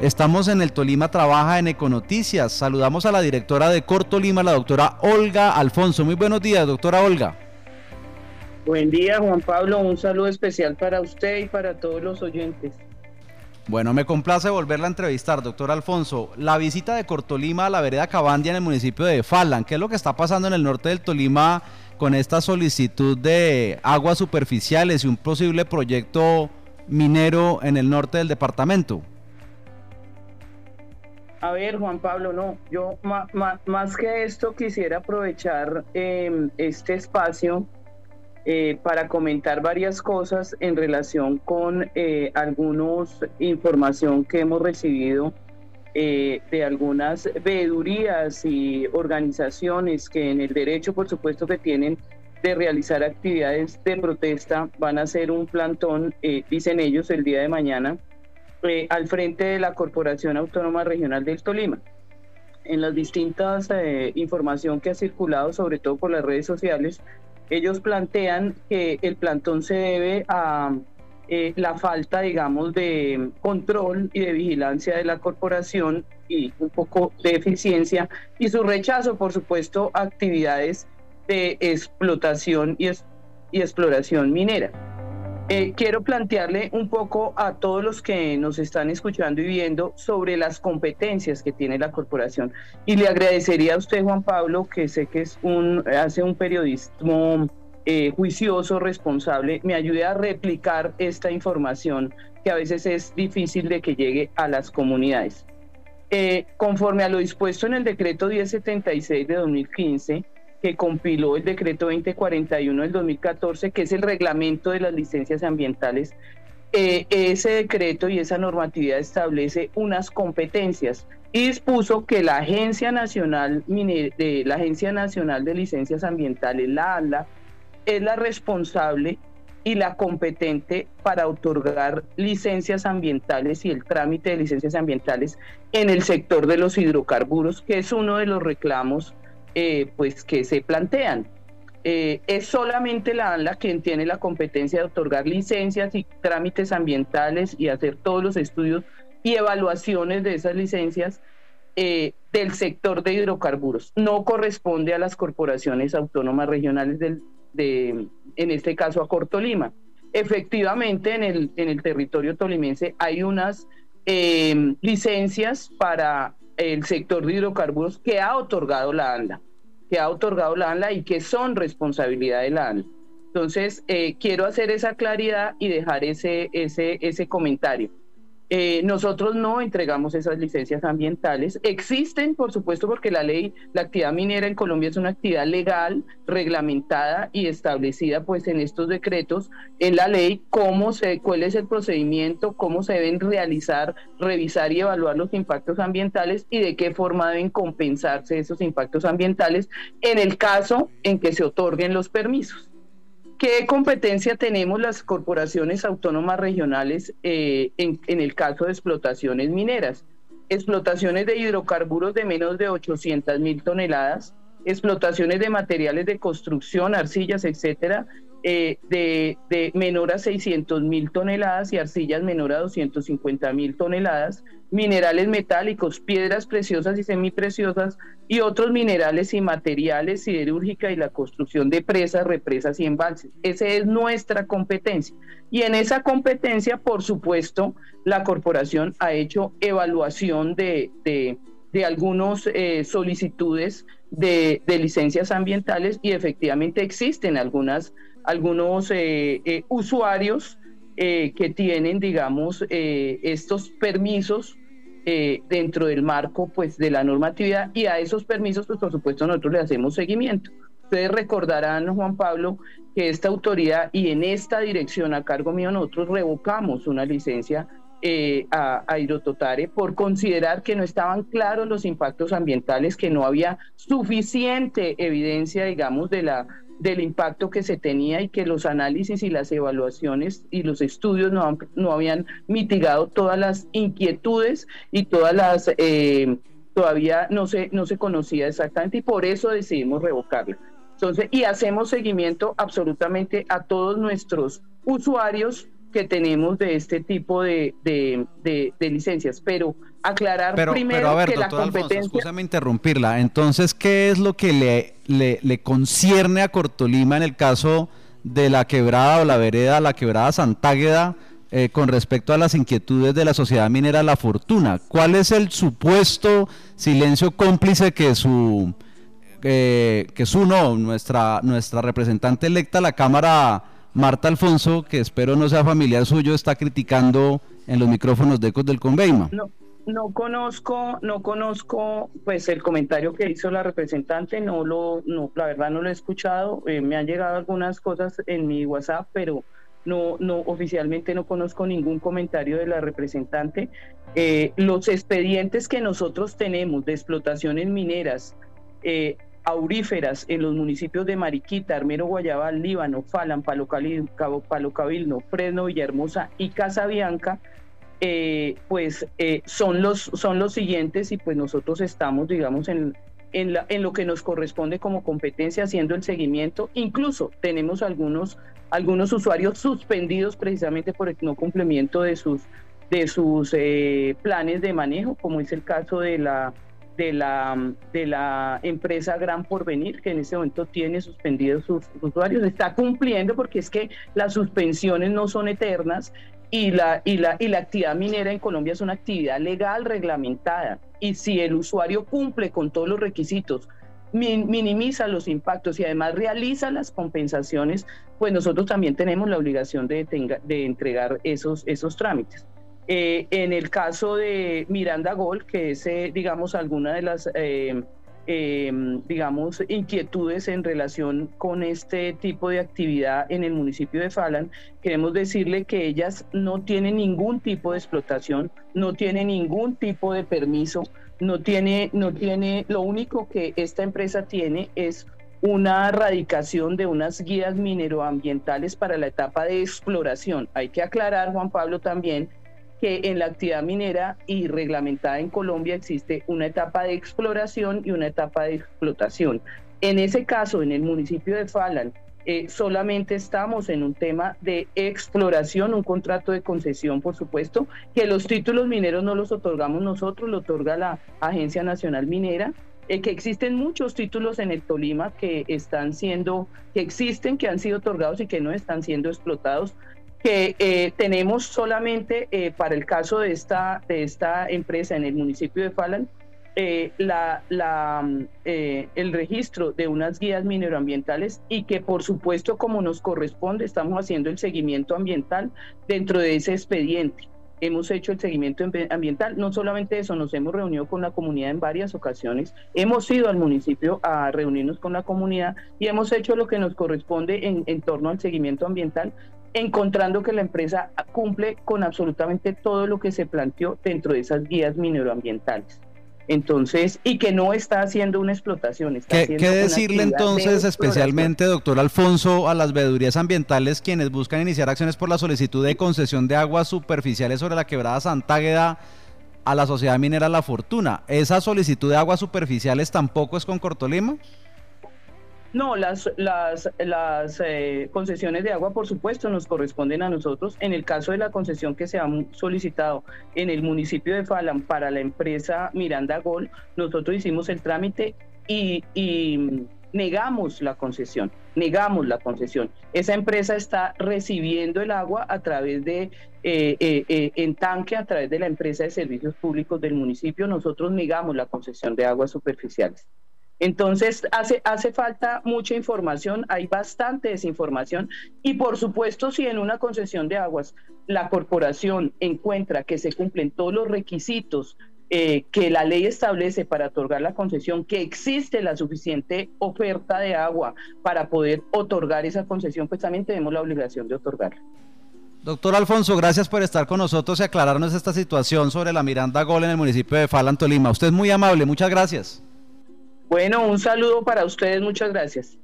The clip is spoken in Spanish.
Estamos en el Tolima Trabaja en Econoticias. Saludamos a la directora de Cortolima, la doctora Olga Alfonso. Muy buenos días, doctora Olga. Buen día, Juan Pablo. Un saludo especial para usted y para todos los oyentes. Bueno, me complace volverla a entrevistar, doctor Alfonso. La visita de Cortolima a la vereda Cabandia en el municipio de Falan, ¿qué es lo que está pasando en el norte del Tolima con esta solicitud de aguas superficiales y un posible proyecto minero en el norte del departamento? A ver, Juan Pablo, no, yo más que esto quisiera aprovechar em, este espacio eh, para comentar varias cosas en relación con eh, algunos información que hemos recibido eh, de algunas veedurías y organizaciones que en el derecho, por supuesto, que tienen de realizar actividades de protesta, van a hacer un plantón, dicen ellos, el día de mañana al frente de la Corporación Autónoma Regional del Tolima. En las distintas eh, información que ha circulado, sobre todo por las redes sociales, ellos plantean que el plantón se debe a eh, la falta, digamos, de control y de vigilancia de la corporación y un poco de eficiencia y su rechazo, por supuesto, a actividades de explotación y exploración minera. Eh, quiero plantearle un poco a todos los que nos están escuchando y viendo sobre las competencias que tiene la corporación. Y le agradecería a usted, Juan Pablo, que sé que es un, hace un periodismo eh, juicioso, responsable, me ayude a replicar esta información que a veces es difícil de que llegue a las comunidades. Eh, conforme a lo dispuesto en el decreto 1076 de 2015, que compiló el decreto 2041 del 2014, que es el reglamento de las licencias ambientales. Eh, ese decreto y esa normatividad establece unas competencias y dispuso que la Agencia Nacional de la Agencia Nacional de Licencias Ambientales, la ANLA, es la responsable y la competente para otorgar licencias ambientales y el trámite de licencias ambientales en el sector de los hidrocarburos, que es uno de los reclamos eh, pues que se plantean. Eh, es solamente la ANLA quien tiene la competencia de otorgar licencias y trámites ambientales y hacer todos los estudios y evaluaciones de esas licencias eh, del sector de hidrocarburos. No corresponde a las corporaciones autónomas regionales del, de, en este caso a Cortolima. Efectivamente, en el, en el territorio tolimense hay unas licencias para el sector de hidrocarburos que ha otorgado la ANLA, que ha otorgado la ANLA y que son responsabilidad de la ANLA. Entonces, eh, quiero hacer esa claridad y dejar ese, ese, ese comentario. Eh, nosotros no entregamos esas licencias ambientales. Existen, por supuesto, porque la ley, la actividad minera en Colombia es una actividad legal, reglamentada y establecida pues en estos decretos, en la ley, cómo se, cuál es el procedimiento, cómo se deben realizar, revisar y evaluar los impactos ambientales y de qué forma deben compensarse esos impactos ambientales en el caso en que se otorguen los permisos. ¿Qué competencia tenemos las corporaciones autónomas regionales eh, en, el caso de explotaciones mineras? Explotaciones de hidrocarburos de menos de 800 mil toneladas, explotaciones de materiales de construcción, arcillas, etcétera, eh, de, de, menor a 600 mil toneladas y arcillas menor a 250 mil toneladas, minerales metálicos, piedras preciosas y semipreciosas y otros minerales y materiales, siderúrgica y la construcción de presas, represas y embalses. Esa es nuestra competencia. Y en esa competencia, por supuesto, la corporación ha hecho evaluación de, de, algunas eh, solicitudes de, de licencias ambientales y efectivamente existen algunas algunos eh, eh, usuarios eh, que tienen, digamos, estos permisos dentro del marco pues, de la normatividad y a esos permisos, pues por supuesto, nosotros le hacemos seguimiento. Ustedes recordarán, Juan Pablo, que esta autoridad y en esta dirección a cargo mío nosotros revocamos una licencia a, a Hidrototare por considerar que no estaban claros los impactos ambientales, que no había suficiente evidencia, digamos, de la del impacto que se tenía y que los análisis y las evaluaciones y los estudios no, no habían mitigado todas las inquietudes y todas las... Eh, todavía no se, no se conocía exactamente y por eso decidimos revocarla. Entonces, y hacemos seguimiento absolutamente a todos nuestros usuarios que tenemos de este tipo de, de, de, licencias. Pero aclarar primero que la competencia... Alfonso, interrumpirla. Entonces, ¿qué es lo que le, le, le, concierne a Cortolima en el caso de la quebrada o la vereda, la quebrada Santágueda, eh, con respecto a las inquietudes de la sociedad minera La Fortuna? ¿Cuál es el supuesto silencio cómplice que su... Eh, que su no, nuestra, nuestra representante electa la Cámara, Marta Alfonso, que espero no sea familiar suyo, está criticando en los micrófonos de Ecos del Conveima. No, no conozco, no conozco pues el comentario que hizo la representante, no lo, no, la verdad no lo he escuchado, eh, me han llegado algunas cosas en mi WhatsApp, pero no, no, oficialmente no conozco ningún comentario de la representante. Eh, los expedientes que nosotros tenemos de explotaciones mineras, eh, auríferas en los municipios de Mariquita, Armero, Guayabal, Líbano, Falan, Palo, Cabildo, Fresno, Villahermosa y Casabianca, eh, pues eh, son, los, son los siguientes y pues nosotros estamos, digamos, en, en, la, lo que nos corresponde como competencia haciendo el seguimiento. Incluso tenemos algunos, algunos usuarios suspendidos precisamente por el no cumplimiento de sus, de sus eh, planes de manejo, como es el caso de la, de la, de la empresa Gran Porvenir, que en este momento tiene suspendidos sus usuarios. Está cumpliendo porque es que las suspensiones no son eternas y la, y, la, y la actividad minera en Colombia es una actividad legal reglamentada. Y si el usuario cumple con todos los requisitos, minimiza los impactos y además realiza las compensaciones, pues nosotros también tenemos la obligación de, de entregar esos, esos trámites. Eh, en el caso de Miranda Gol, que es, eh, digamos, alguna de las eh, Em, digamos, inquietudes en relación con este tipo de actividad en el municipio de Falan, queremos decirle que ellas no tienen ningún tipo de explotación, no tienen ningún tipo de permiso, no tiene, no tiene, lo único que esta empresa tiene es una radicación de unas guías mineroambientales para la etapa de exploración. Hay que aclarar, Juan Pablo, también que en la actividad minera y reglamentada en Colombia existe una etapa de exploración y una etapa de explotación. En ese caso, en el municipio de Falan, eh, solamente estamos en un tema de exploración, un contrato de concesión, por supuesto, que los títulos mineros no los otorgamos nosotros, lo otorga la Agencia Nacional Minera, eh, que existen muchos títulos en el Tolima que están siendo, que existen, que han sido otorgados y que no están siendo explotados que eh, tenemos solamente eh, para el caso de esta, de esta empresa en el municipio de Falan, eh, la, la, el registro de unas guías mineroambientales y que por supuesto como nos corresponde estamos haciendo el seguimiento ambiental dentro de ese expediente. Hemos hecho el seguimiento ambiental, no solamente eso, nos hemos reunido con la comunidad en varias ocasiones, hemos ido al municipio a reunirnos con la comunidad y hemos hecho lo que nos corresponde en, en torno al seguimiento ambiental, encontrando que la empresa cumple con absolutamente todo lo que se planteó dentro de esas guías mineroambientales. Entonces, y que no está haciendo una explotación. ¿Qué, decirle entonces especialmente, doctor Alfonso, a las veedurías ambientales quienes buscan iniciar acciones por la solicitud de concesión de aguas superficiales sobre la quebrada Santágueda a la sociedad minera La Fortuna? ¿Esa solicitud de aguas superficiales tampoco es con Cortolima? No, las, las, las eh, concesiones de agua, por supuesto, nos corresponden a nosotros. En el caso de la concesión que se ha solicitado en el municipio de Falan para la empresa Miranda Gol, nosotros hicimos el trámite y, negamos la concesión, negamos la concesión. Esa empresa está recibiendo el agua a través de, eh, eh, en tanque, a través de la empresa de servicios públicos del municipio. Nosotros negamos la concesión de aguas superficiales. Entonces, hace, hace falta mucha información, hay bastante desinformación y por supuesto, si en una concesión de aguas la corporación encuentra que se cumplen todos los requisitos eh, que la ley establece para otorgar la concesión, que existe la suficiente oferta de agua para poder otorgar esa concesión, pues también tenemos la obligación de otorgarla. Doctor Alfonso, gracias por estar con nosotros y aclararnos esta situación sobre la Miranda Gol en el municipio de Falan, Tolima. Usted es muy amable, muchas gracias. Bueno, un saludo para ustedes, muchas gracias.